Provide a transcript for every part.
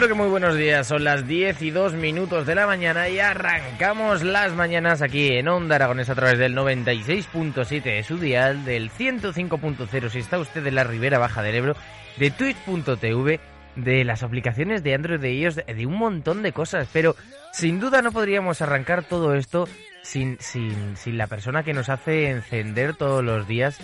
Pero que muy buenos días, son las 10 y 2 minutos de la mañana y arrancamos las mañanas aquí en Onda Aragonesa a través del 96.7 de su dial, del 105.0 si está usted en la Ribera Baja del Ebro, de twitch.tv, de las aplicaciones de Android de iOS, de un montón de cosas, pero sin duda no podríamos arrancar todo esto sin, sin, sin la persona que nos hace encender todos los días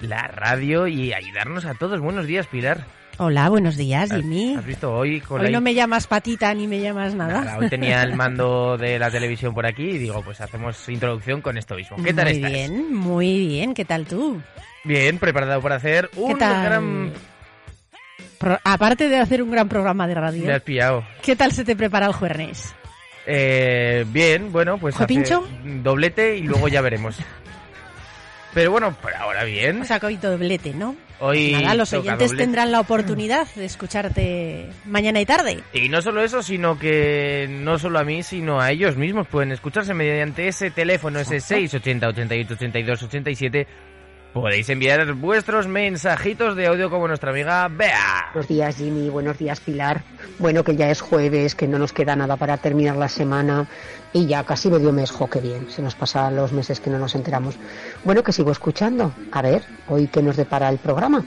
la radio y ayudarnos a todos. Buenos días, Pilar. Hola, buenos días, Jimmy. ¿Has visto hoy con Hoy la no me llamas patita ni me llamas nada. Nada, hoy tenía el mando de la televisión por aquí y digo, pues hacemos introducción con esto mismo. ¿Qué tal muy estás? bien, muy bien. ¿Qué tal tú? Bien, preparado para hacer un tal? gran... Pro- aparte de hacer un gran programa de radio, Me has pillado. ¿qué tal se te prepara el jueves? Eh, bien, bueno, pues ¿Ojo hace pincho? doblete y luego ya veremos. Pero bueno, por ahora bien. O sea, que hoy doblete, ¿no? Hoy Nada, los oyentes doblete. tendrán la oportunidad de escucharte mañana y tarde. Y no solo eso, sino que no solo a mí, sino a ellos mismos pueden escucharse mediante ese teléfono, ese 680 88 82 87. Podéis enviar vuestros mensajitos de audio como nuestra amiga Bea. Buenos días Jimmy, buenos días Pilar. Bueno, que ya es jueves, que no nos queda nada para terminar la semana y ya casi medio mes, jo, qué bien, se nos pasan los meses que no nos enteramos. Bueno, que sigo escuchando. A ver, hoy qué nos depara el programa.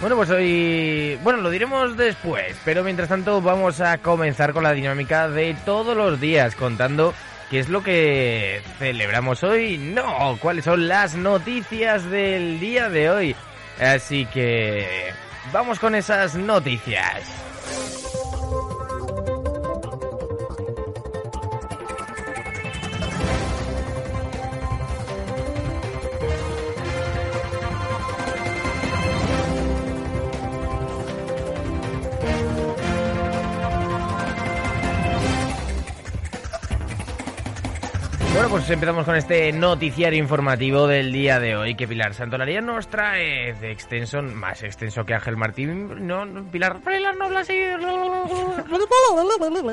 Bueno, pues hoy, bueno, lo diremos después, pero mientras tanto vamos a comenzar con la dinámica de todos los días, contando qué es lo que celebramos hoy, no, cuáles son las noticias del día de hoy. Así que vamos con esas noticias. Bueno, pues empezamos con este noticiario informativo del día de hoy que Pilar Santolaría nos trae de extenso, más extenso que Ángel Martín. No, Pilar, Pilar no habla así.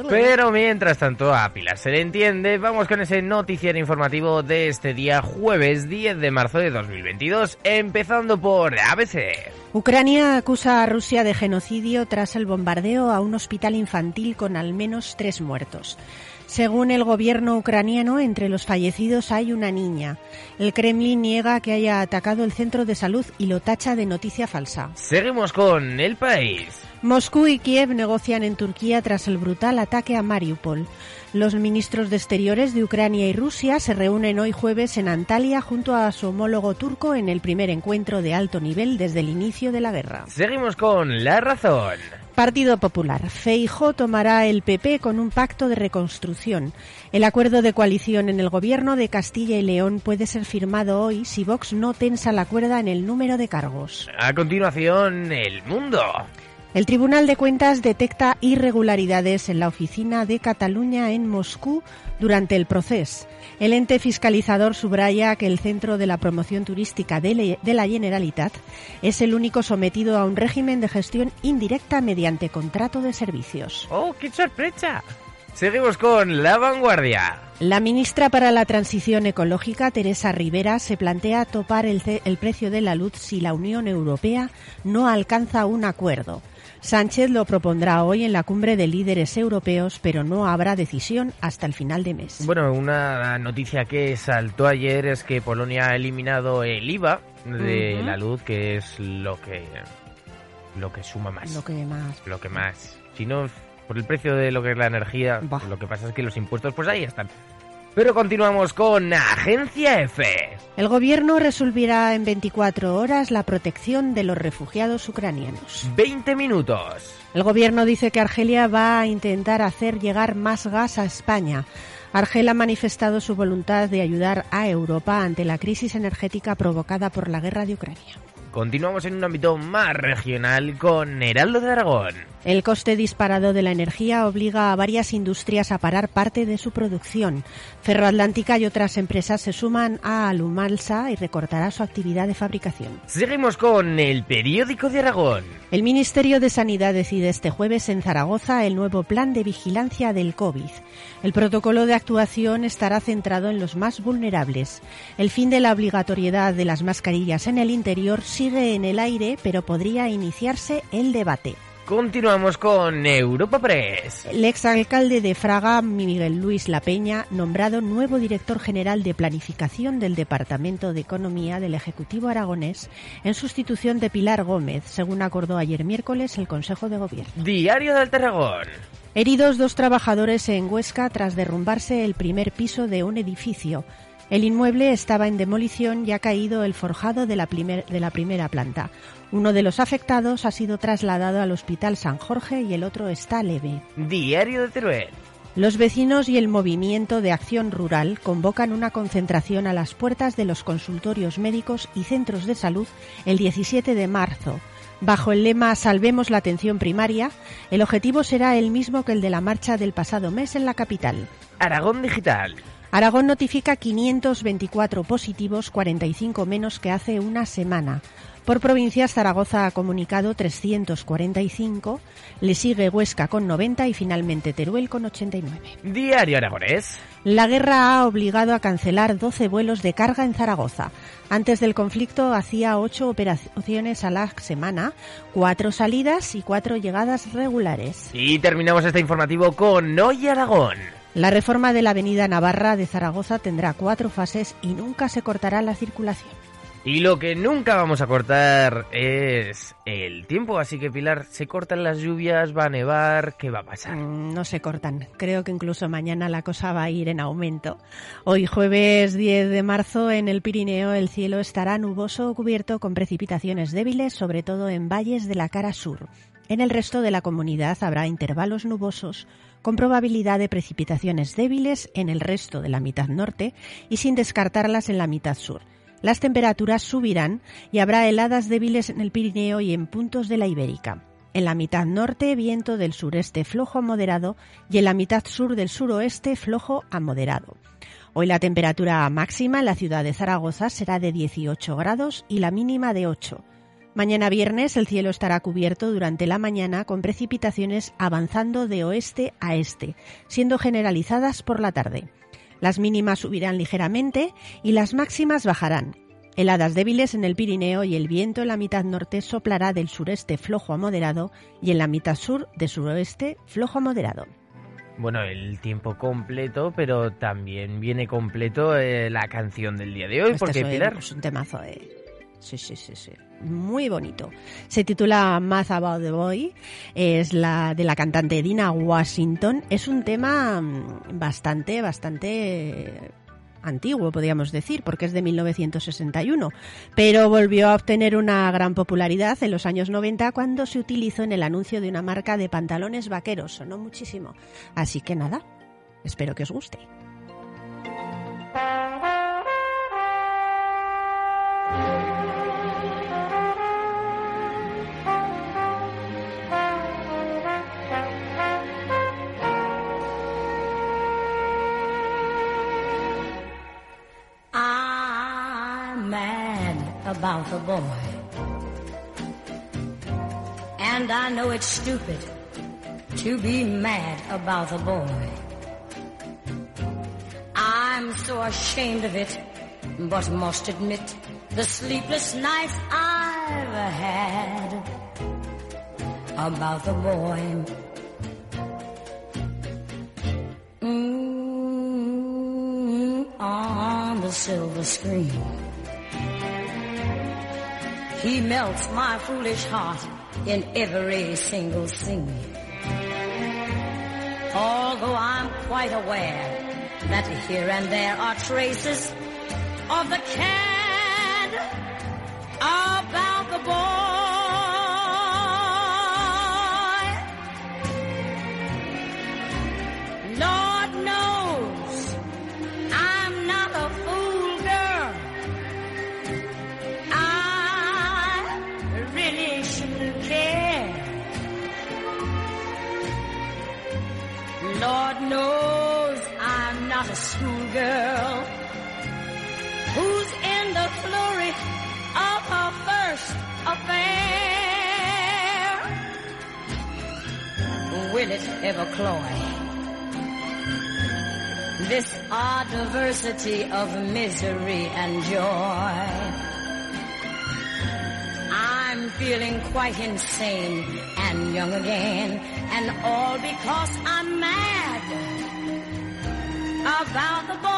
Pero mientras tanto a Pilar se le entiende, vamos con ese noticiario informativo de este día jueves 10 de marzo de 2022, empezando por ABC. Ucrania acusa a Rusia de genocidio tras el bombardeo a un hospital infantil con al menos tres muertos. Según el gobierno ucraniano, entre los fallecidos hay una niña. El Kremlin niega que haya atacado el centro de salud y lo tacha de noticia falsa. Seguimos con el país. Moscú y Kiev negocian en Turquía tras el brutal ataque a Mariupol. Los ministros de Exteriores de Ucrania y Rusia se reúnen hoy jueves en Antalya junto a su homólogo turco en el primer encuentro de alto nivel desde el inicio de la guerra. Seguimos con la razón. Partido Popular. Feijó tomará el PP con un pacto de reconstrucción. El acuerdo de coalición en el gobierno de Castilla y León puede ser firmado hoy si Vox no tensa la cuerda en el número de cargos. A continuación, el mundo. El Tribunal de Cuentas detecta irregularidades en la oficina de Cataluña en Moscú durante el proceso. El ente fiscalizador subraya que el Centro de la Promoción Turística de, la Generalitat es el único sometido a un régimen de gestión indirecta mediante contrato de servicios. ¡Oh, qué sorpresa! Seguimos con la vanguardia. La ministra para la Transición Ecológica, Teresa Rivera, se plantea topar el, el, precio de la luz si la Unión Europea no alcanza un acuerdo. Sánchez lo propondrá hoy en la cumbre de líderes europeos, pero no habrá decisión hasta el final de mes. Bueno, una noticia que saltó ayer es que Polonia ha eliminado el IVA de uh -huh. la luz, que es lo que lo que suma más. Lo que más. Lo que más. Si no por el precio de lo que es la energía, bah. lo que pasa es que los impuestos pues ahí están. Pero continuamos con Agencia F. El gobierno resolverá en 24 horas la protección de los refugiados ucranianos. 20 minutos. El gobierno dice que Argelia va a intentar hacer llegar más gas a España. Argel ha manifestado su voluntad de ayudar a Europa ante la crisis energética provocada por la guerra de Ucrania. Continuamos en un ámbito más regional con Heraldo de Aragón. El coste disparado de la energía obliga a varias industrias a parar parte de su producción. Ferroatlántica y otras empresas se suman a Alumalsa y recortará su actividad de fabricación. Seguimos con el periódico de Aragón. El Ministerio de Sanidad decide este jueves en Zaragoza el nuevo plan de vigilancia del COVID. El protocolo de actuación estará centrado en los más vulnerables. El fin de la obligatoriedad de las mascarillas en el interior sigue en el aire, pero podría iniciarse el debate. Continuamos con Europa Press. El exalcalde de Fraga, Miguel Luis La Peña, nombrado nuevo director general de planificación del Departamento de Economía del Ejecutivo aragonés, en sustitución de Pilar Gómez, según acordó ayer miércoles el Consejo de Gobierno. Diario del Tarragón. Heridos dos trabajadores en Huesca tras derrumbarse el primer piso de un edificio. El inmueble estaba en demolición y ha caído el forjado de la, primer, de la primera planta. Uno de los afectados ha sido trasladado al Hospital San Jorge y el otro está leve. Diario de Teruel. Los vecinos y el Movimiento de Acción Rural convocan una concentración a las puertas de los consultorios médicos y centros de salud el 17 de marzo. Bajo el lema Salvemos la atención primaria, el objetivo será el mismo que el de la marcha del pasado mes en la capital. Aragón Digital. Aragón notifica 524 positivos, 45 menos que hace una semana. Por provincias, Zaragoza ha comunicado 345, le sigue Huesca con 90 y finalmente Teruel con 89. Diario Aragonés. La guerra ha obligado a cancelar 12 vuelos de carga en Zaragoza. Antes del conflicto hacía 8 operaciones a la semana, 4 salidas y 4 llegadas regulares. Y terminamos este informativo con Hoy Aragón. La reforma de la avenida Navarra de Zaragoza tendrá cuatro fases y nunca se cortará la circulación. Y lo que nunca vamos a cortar es el tiempo, así que Pilar, se cortan las lluvias, va a nevar, ¿qué va a pasar? Mm, no se cortan, creo que incluso mañana la cosa va a ir en aumento. Hoy jueves 10 de marzo en el Pirineo el cielo estará nuboso o cubierto con precipitaciones débiles, sobre todo en valles de la cara sur. En el resto de la comunidad habrá intervalos nubosos con probabilidad de precipitaciones débiles en el resto de la mitad norte y sin descartarlas en la mitad sur. Las temperaturas subirán y habrá heladas débiles en el Pirineo y en puntos de la Ibérica. En la mitad norte, viento del sureste flojo a moderado y en la mitad sur del suroeste flojo a moderado. Hoy la temperatura máxima en la ciudad de Zaragoza será de 18 grados y la mínima de 8. Mañana viernes el cielo estará cubierto durante la mañana con precipitaciones avanzando de oeste a este, siendo generalizadas por la tarde. Las mínimas subirán ligeramente y las máximas bajarán. Heladas débiles en el Pirineo y el viento en la mitad norte soplará del sureste flojo a moderado y en la mitad sur de suroeste flojo a moderado. Bueno, el tiempo completo, pero también viene completo eh, la canción del día de hoy, Este porque es, Pilar... es un temazo, eh. Sí, sí, sí, sí. Muy bonito. Se titula Math About the Boy. Es la de la cantante Dina Washington. Es un tema mm, bastante, bastante antiguo, podríamos decir, porque es de 1961, pero volvió a obtener una gran popularidad en los años 90 cuando se utilizó en el anuncio de una marca de pantalones vaqueros, sonó muchísimo. Así que nada, espero que os guste. Know it's stupid, to be mad about the boy. I'm so ashamed of it, but must admit the sleepless nights I've had about the boy. Mm, on the silver screen. He melts my foolish heart in every single scene. Although I'm quite aware that here and there are traces of the cad knows I'm not a schoolgirl who's in the flurry of her first affair. Will it ever cloy? This odd diversity of misery and joy. I'm feeling quite insane and young again, and all because I'm about the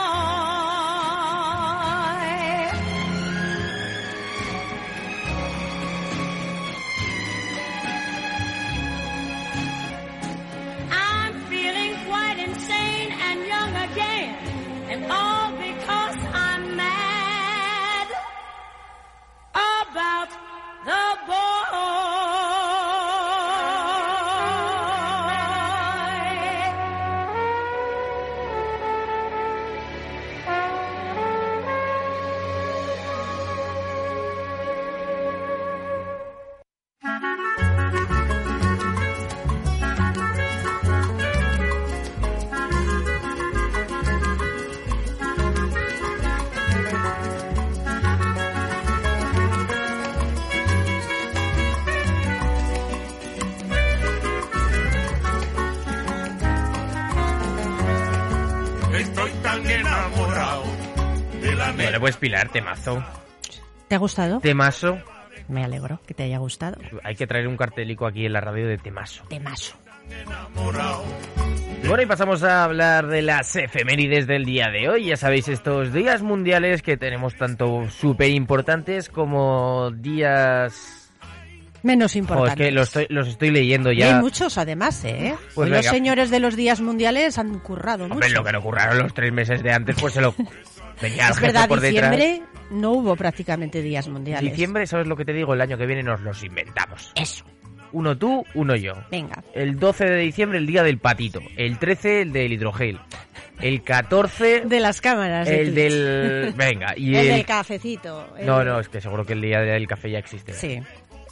pues Pilar, temazo. ¿Te ha gustado? Temazo. Me alegro que te haya gustado. Hay que traer un cartelico aquí en la radio de temazo. Temazo. Bueno, y pasamos a hablar de las efemérides del día de hoy. Ya sabéis, estos días mundiales que tenemos tanto súper importantes como días... Menos Oh, es que los estoy, los estoy leyendo Y ya. hay muchos además, ¿eh? Pues los venga. señores de los días mundiales han currado Hombre, mucho. lo que no ocurrieron los tres meses de antes, pues se lo... Es verdad, por detrás. diciembre no hubo prácticamente días mundiales. Diciembre, ¿sabes lo que te digo? El año que viene nos los inventamos. Eso. Uno tú, uno yo. Venga. El 12 de diciembre, el día del patito. El 13, el del hidrogel. El 14, De las cámaras. de el Twitch. del... Venga, y el el... del cafecito. el- No, no, es que seguro que el día del café ya existe. Sí.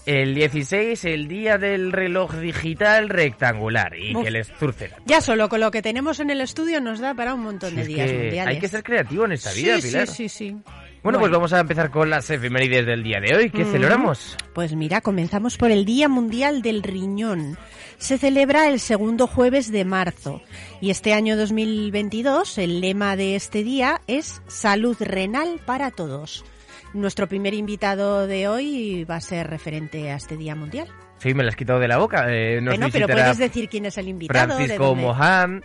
El 16, el día del reloj digital rectangular. Y Uf. que les zurcen. Ya solo con lo que tenemos en el estudio nos da para un montón Si de días mundiales. hay que ser creativo en esta vida, sí, Pilar. Sí, sí, sí. Bueno, pues vamos a empezar con las efemérides del día de hoy. ¿Qué Mm. celebramos? Pues mira, comenzamos por el Día Mundial del Riñón. Se celebra el segundo jueves de marzo y este año 2022 el lema de este día es Salud renal para todos. Nuestro primer invitado de hoy va a ser referente a este Día Mundial. Sí, me las has quitado de la boca. Eh, nos bueno, pero puedes decir quién es el invitado. Francisco Mohan,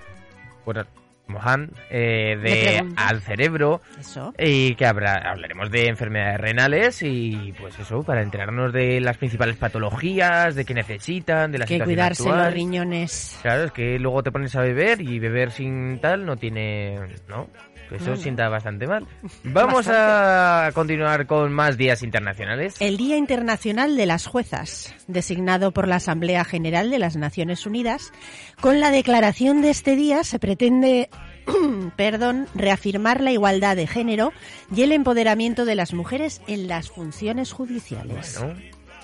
bueno, Mohan, eh, de. Al Cerebro, Eso. y que habrá, hablaremos de enfermedades renales y pues eso, para enterarnos de las principales patologías, de qué necesitan, de la Que cuidarse actual. los riñones. Claro, es que luego te pones a beber y beber sin tal no tiene, ¿no? Eso sienta bastante mal. Vamos a continuar con más días internacionales. El Día Internacional de las Juezas, designado por la Asamblea General de las Naciones Unidas, con la declaración de este día se pretende perdón, reafirmar la igualdad de género y el empoderamiento de las mujeres en las funciones judiciales. Bueno,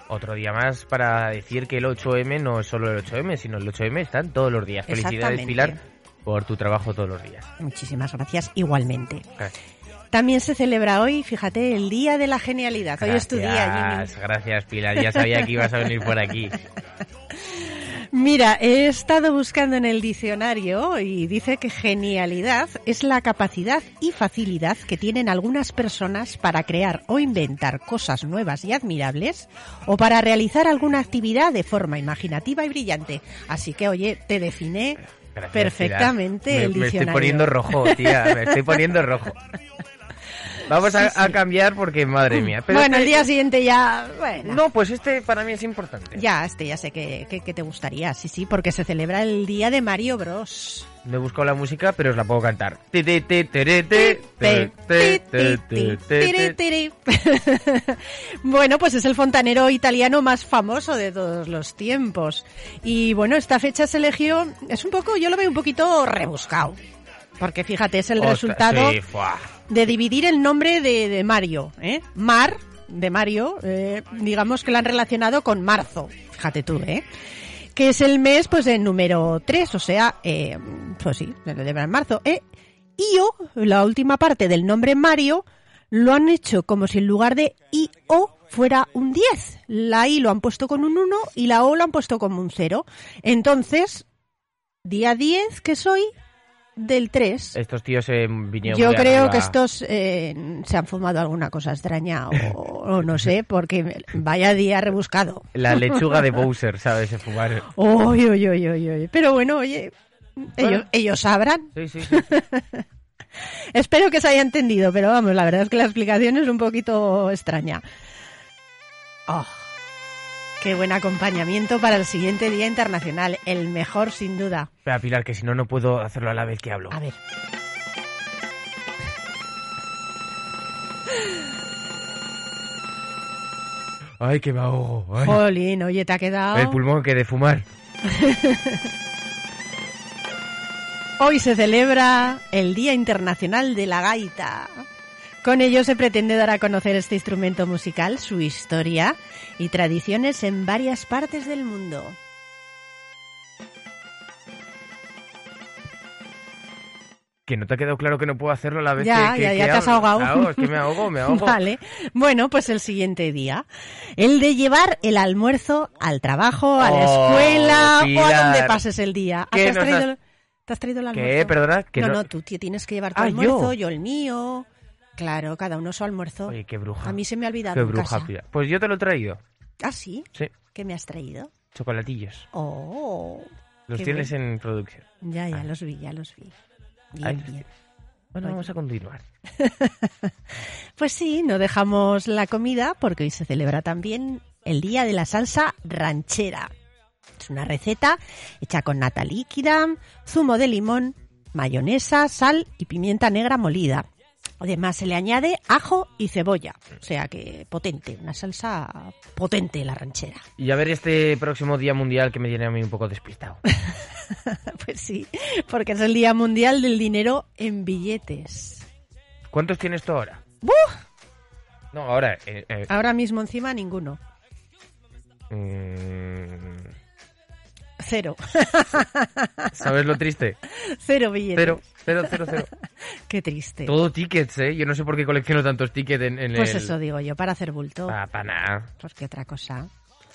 otro día más para decir que el 8M no es solo el 8M, sino el 8M están todos los días. Felicidades. Pilar, por tu trabajo todos los días. Muchísimas gracias igualmente. Gracias. También se celebra hoy, fíjate, el Día de la Genialidad. Hoy es tu día, Jimmy. Gracias, gracias, Pilar. Ya sabía que ibas a venir por aquí. Mira, he estado buscando en el diccionario y dice que genialidad es la capacidad y facilidad que tienen algunas personas para crear o inventar cosas nuevas y admirables o para realizar alguna actividad de forma imaginativa y brillante. Así que, oye, te define Gracias, perfectamente el me, me diccionario. estoy poniendo rojo, tía. Me estoy poniendo rojo. Vamos a, a cambiar porque, madre mía. Pero bueno, el este- día siguiente ya... Bueno. No, pues este para mí es importante. Ya, este ya sé que, que- que te gustaría, sí, sí, porque se celebra el día de Mario Bros. Me he buscado la música, pero os la puedo cantar. Bueno, pues es el fontanero italiano más famoso de todos los tiempos. Y bueno, esta fecha se eligió, es un poco, yo lo veo un poquito rebuscado. Porque fíjate, es el Ostras, resultado sí. De dividir el nombre de, de Mario, ¿eh? Mar, de Mario, eh, digamos que lo han relacionado con marzo, fíjate tú, ¿eh? Que es el mes, pues, el número 3, o sea, eh, pues sí, se celebra en marzo, ¿eh? Io, la última parte del nombre Mario, lo han hecho como si en lugar de I-O fuera un 10. La I lo han puesto con un 1 y la O lo han puesto como un 0. Entonces, día 10 que soy del 3. Estos tíos se vinieron Yo creo arriba. que estos eh, se han fumado alguna cosa extraña o, o no sé, porque vaya día rebuscado. La lechuga de Bowser, ¿sabes? Se fumaron. Uy, uy, uy. Pero bueno, oye, ellos, sabrán. Sí, sí, sí. Espero que se haya entendido, pero vamos, la verdad es que la explicación es un poquito extraña. Oh, qué buen acompañamiento para el siguiente Día Internacional, el mejor sin duda. Espera, Pilar, que si no, no puedo hacerlo a la vez que hablo. A ver. Ay, que me ahogo. Ay. Jolín, oye, te ha quedado... El pulmón que de fumar. Hoy se celebra el Día Internacional de la Gaita. Con ello se pretende dar a conocer este instrumento musical, su historia y tradiciones en varias partes del mundo. Que no te ha quedado claro que no puedo hacerlo a la vez Ya, que, que- ya, que ya te has ahogado. Claro, es que me ahogo, me ahogo. Vale. Bueno, pues el siguiente día. El de llevar el almuerzo al trabajo, a la Oh, escuela o a donde pases el día. Ah, ¿Qué ¿Te has traído, has- el- ¿Te has traído el ¿Qué? almuerzo? Perdona, que no, no- no, tú ti- tienes que llevar tu Ah, almuerzo, ¿yo? yo el mío. Claro, cada uno su almuerzo. Oye, qué bruja. A mí se me ha olvidado Qué en bruja, casa. Pues yo te lo he traído. ¿Ah, sí? Sí, ¿Qué me has traído? chocolatillos. Oh, Los tienes en producción. ya, ya Ah. los vi, ya los vi. Bien, Ahí. bien. Bueno, vamos a continuar. Pues sí, no dejamos la comida porque hoy se celebra también el Día de la Salsa Ranchera. Es una receta hecha con nata líquida, zumo de limón, mayonesa, sal y pimienta negra molida. Además se le añade ajo y cebolla, o sea que potente, una salsa potente la ranchera. Y a ver este próximo Día Mundial que me tiene a mí un poco despistado. Pues sí, porque es el Día Mundial del Dinero en Billetes. ¿Cuántos tienes tú ahora? ¡Buf! No, ahora... eh, eh, Ahora mismo encima ninguno. mm, Cero. ¿Sabes lo triste? Cero billetes. Cero, cero, cero, cero. Qué triste. Todo tickets, ¿eh? Yo no sé por qué colecciono tantos tickets en, en Pues el... eso digo yo, para hacer bulto. Para nada. Pues qué otra cosa.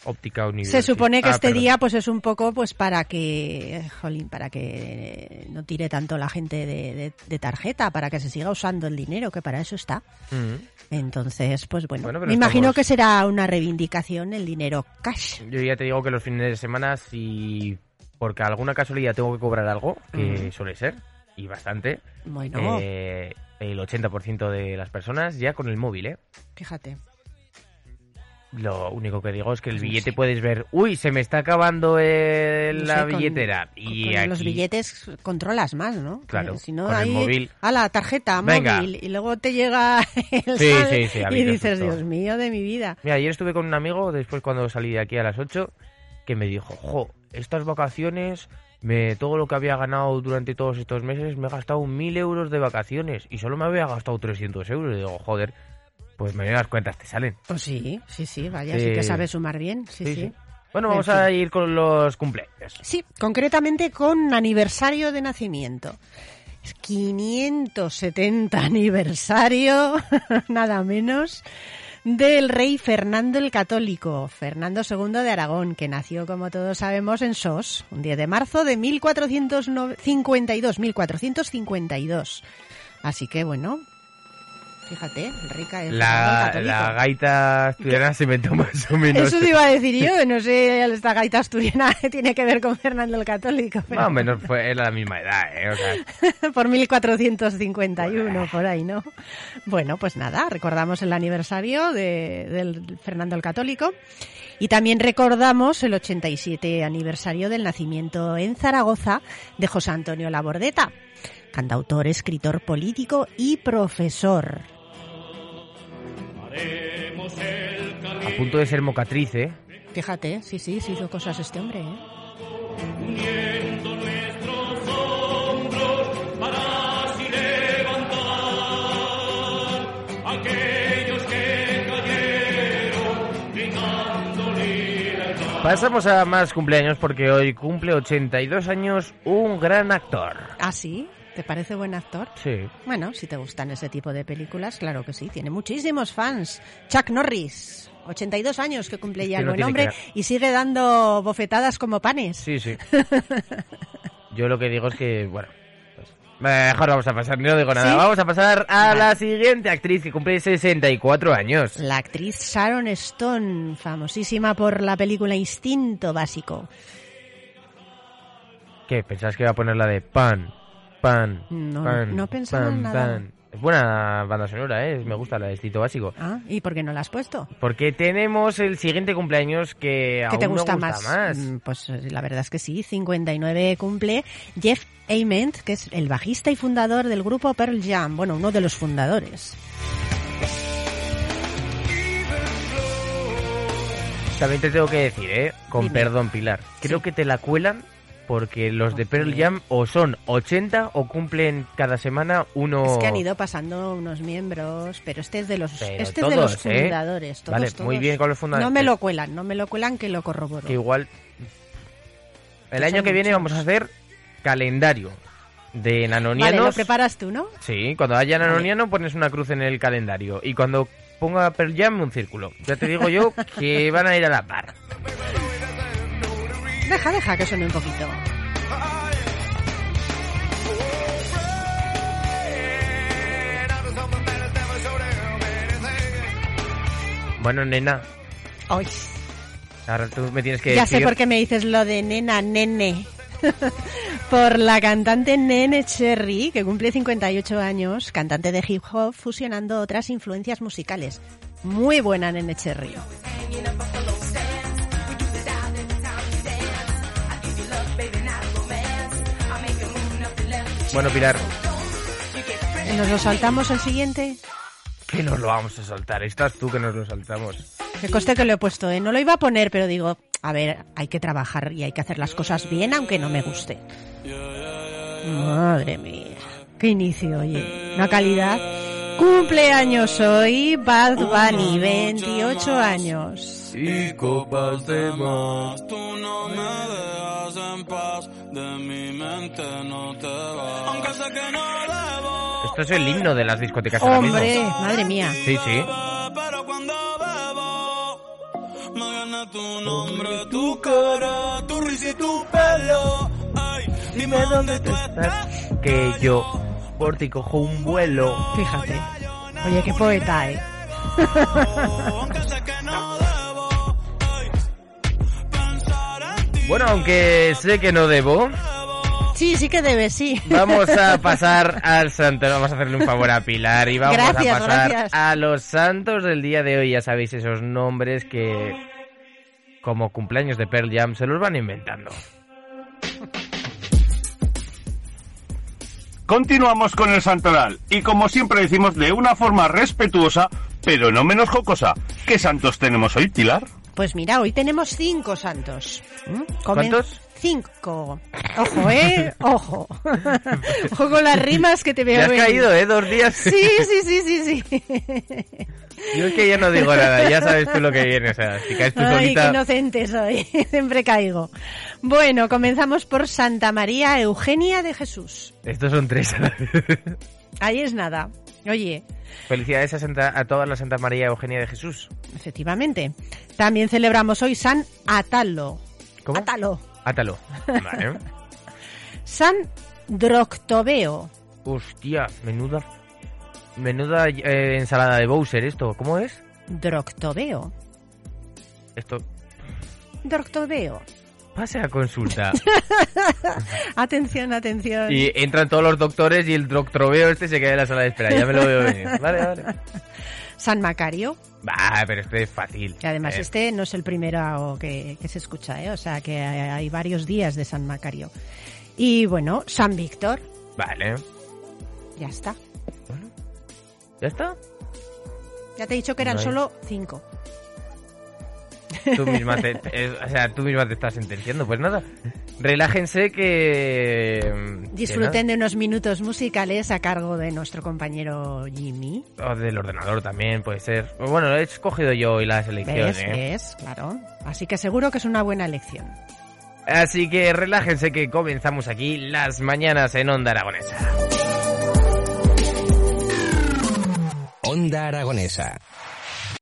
Óptica Universal. Se supone que Ah, este perdón. día pues es un poco pues para que, jolín, para que no tire tanto la gente de, de- de tarjeta, para que se siga usando el dinero, que para eso está. Mm. Entonces, pues bueno, me imagino estamos- que será una reivindicación el dinero cash. Yo ya te digo que los fines de semana, si porque alguna casualidad tengo que cobrar algo, que suele ser, y bastante, Bueno, eh, el 80% de las personas ya con el móvil, ¿eh? fíjate. Lo único que digo es que el Pues billete puedes ver, uy, se me está acabando No la sé, billetera. con- y con aquí, los billetes controlas más, ¿no? Claro, Si no, el ahí, móvil. a la tarjeta, Venga. móvil, y luego te llega el Sí, sal sí, y dices. Dios mío de mi vida. Mira, ayer estuve con un amigo, después cuando salí de aquí a las 8, que me dijo, jo, estas vacaciones, me, todo lo que había ganado durante todos estos meses, me he gastado mil euros de vacaciones y solo me había gastado 300 euros. Y digo, joder, pues me las cuentas te salen. Pues sí, sí, sí, vaya, Sí. sí que sabe sumar bien, sí, sí. Bueno, En vamos a ir con los cumpleaños. Sí, concretamente con aniversario de nacimiento. Es 570 aniversario, nada menos, del rey Fernando el Católico, Fernando II de Aragón, que nació, como todos sabemos, en Sos, un 10 de marzo de 1452, 1452. Así que bueno, fíjate, rica es el La, la gaita asturiana se inventó más o menos. Eso te iba a decir yo, no sé, esta gaita asturiana tiene que ver con Fernando el Católico, pero Más o menos fue, era la misma edad, ¿eh? O sea, por 1451, por ahí, ¿no? Bueno, pues nada, recordamos el aniversario de, del Fernando el Católico y también recordamos el 87 aniversario del nacimiento en Zaragoza de José Antonio Labordeta, cantautor, escritor político y profesor. A punto de ser mocatriz, ¿eh? Fíjate, sí, sí, sí hizo cosas este hombre, ¿eh? Pasamos a más cumpleaños porque hoy cumple 82 años un gran actor. ¿Ah, sí? ¿Te parece buen actor? Sí. Bueno, si te gustan ese tipo de películas, claro que sí, tiene muchísimos fans. Chuck Norris, 82 años que cumple ya el buen hombre y sigue dando bofetadas como panes. Sí, sí. Yo lo que digo es que, bueno, pues, mejor vamos a pasar, no digo nada. ¿Sí? Vamos a pasar a la siguiente actriz que cumple 64 años. La actriz Sharon Stone, famosísima por la película Instinto Básico. ¿Qué? ¿Pensás que iba a poner la de pan, pan, No, pan, no pensaba en nada. Es buena banda sonora, ¿eh? Me gusta la de Estito Básico. Ah, ¿y por qué no la has puesto? Porque tenemos el siguiente cumpleaños que ¿Qué aún te gusta, gusta más? más. Mm, Pues eh, la verdad es que sí, 59 cumple Jeff Ament, que es el bajista y fundador del grupo Pearl Jam, bueno, uno de los fundadores. También te tengo que decir, ¿eh? Con Dime. perdón, Pilar. Creo Sí. que te la cuelan porque los de Pearl Jam o son 80 o cumplen cada semana uno... Es que han ido pasando unos miembros, pero este es de los, Pero este es de los ¿eh? fundadores. Todos, Vale, muy bien con los fundadores. No me lo cuelan, no me lo cuelan que lo corroboro. Que igual... El Que año que viene muchos. vamos a hacer calendario de nanonianos. Vale, lo preparas tú, ¿no? Sí, cuando haya nanoniano pones una cruz en el calendario. Y cuando ponga Pearl Jam, un círculo. Ya te digo yo que van a ir a la par. Deja, deja que suene un poquito. Bueno, nena, Ay, ahora tú me tienes que ya decir... sé por qué me dices lo de nena, nene. por la cantante Nene Cherry, que cumple 58 años, cantante de hip hop, fusionando otras influencias musicales. Muy buena Nene Cherry. Bueno, Pilar, ¿Nos lo saltamos el siguiente? que nos lo vamos a soltar. Estás tú que nos lo saltamos. Que coste que lo he puesto, ¿eh? No lo iba a poner, pero digo, a ver, hay que trabajar y hay que hacer las cosas bien, aunque no me guste. Madre mía. Qué inicio, oye. Una calidad. Cumpleaños hoy, Bad Bunny, 28 años. Y copas de más. Tú no me dejas en paz, de mi mente no te vas. Aunque sé que no debo, Esto es el himno de las discotecas ahora mismo. Hombre, madre mía. Sí, sí. pero cuando bebo, me viene tu nombre, tu cara, tu risa y tu pelo. Ay, dime dónde tú estás. Que yo por ti cojo un vuelo. Fíjate. Oye, qué poeta, ¿eh? Bueno, aunque sé que no debo, Sí, sí que debe, sí. vamos a pasar al santo. Vamos a hacerle un favor a Pilar y vamos Gracias, a pasar gracias. a los santos del día de hoy. Ya sabéis esos nombres que, como cumpleaños de Pearl Jam, se los van inventando. Continuamos con el santoral y como siempre decimos de una forma respetuosa, pero no menos jocosa. ¿Qué santos tenemos hoy, Pilar? Pues mira, hoy tenemos cinco santos. ¿Mm? ¿Cuántos? Cinco. Ojo, ¿eh? Ojo. Ojo con las rimas que te veo Te has caído, ¿eh? Dos días. Sí, sí, sí, sí, sí. Yo es que ya no digo nada, ya sabes tú lo que viene. O sea, si caes tú Ay, qué solita... inocente soy. Siempre caigo. Bueno, comenzamos por Santa María Eugenia de Jesús. Estos son tres. Ahí es nada. Oye, Felicidades a, Santa- a toda la Santa María Eugenia de Jesús. efectivamente. También celebramos hoy San Atalo. ¿Cómo? Atalo. Átalo. Vale. San Droctobeo. Hostia, menuda. Menuda eh, ensalada de Bowser esto. ¿Cómo es? Droctobeo. Esto. Droctobeo. Pase a consulta. Atención, atención. y entran todos los doctores y el doctroveo este se queda en la sala de espera. Ya me lo veo venir. Vale, vale. San Macario. Bah, pero este es fácil. Y además Eh, este no es el primero que, que se escucha, ¿eh? O sea que hay, varios días de San Macario. Y bueno, San Víctor. Vale. Ya está. ¿Ya está? Ya te he dicho que eran No solo cinco. Tú misma te, o sea, tú misma te estás sentenciando. Pues nada, relájense que... que Disfruten de unos minutos musicales a cargo de nuestro compañero Jimmy. O del ordenador también, puede ser. Bueno, lo he escogido yo y la selección, ¿Ves? ¿eh? ¿Ves? Claro. Así que seguro que es una buena elección. Así que relájense que comenzamos aquí las mañanas en Onda Aragonesa. Onda Aragonesa.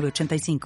906985.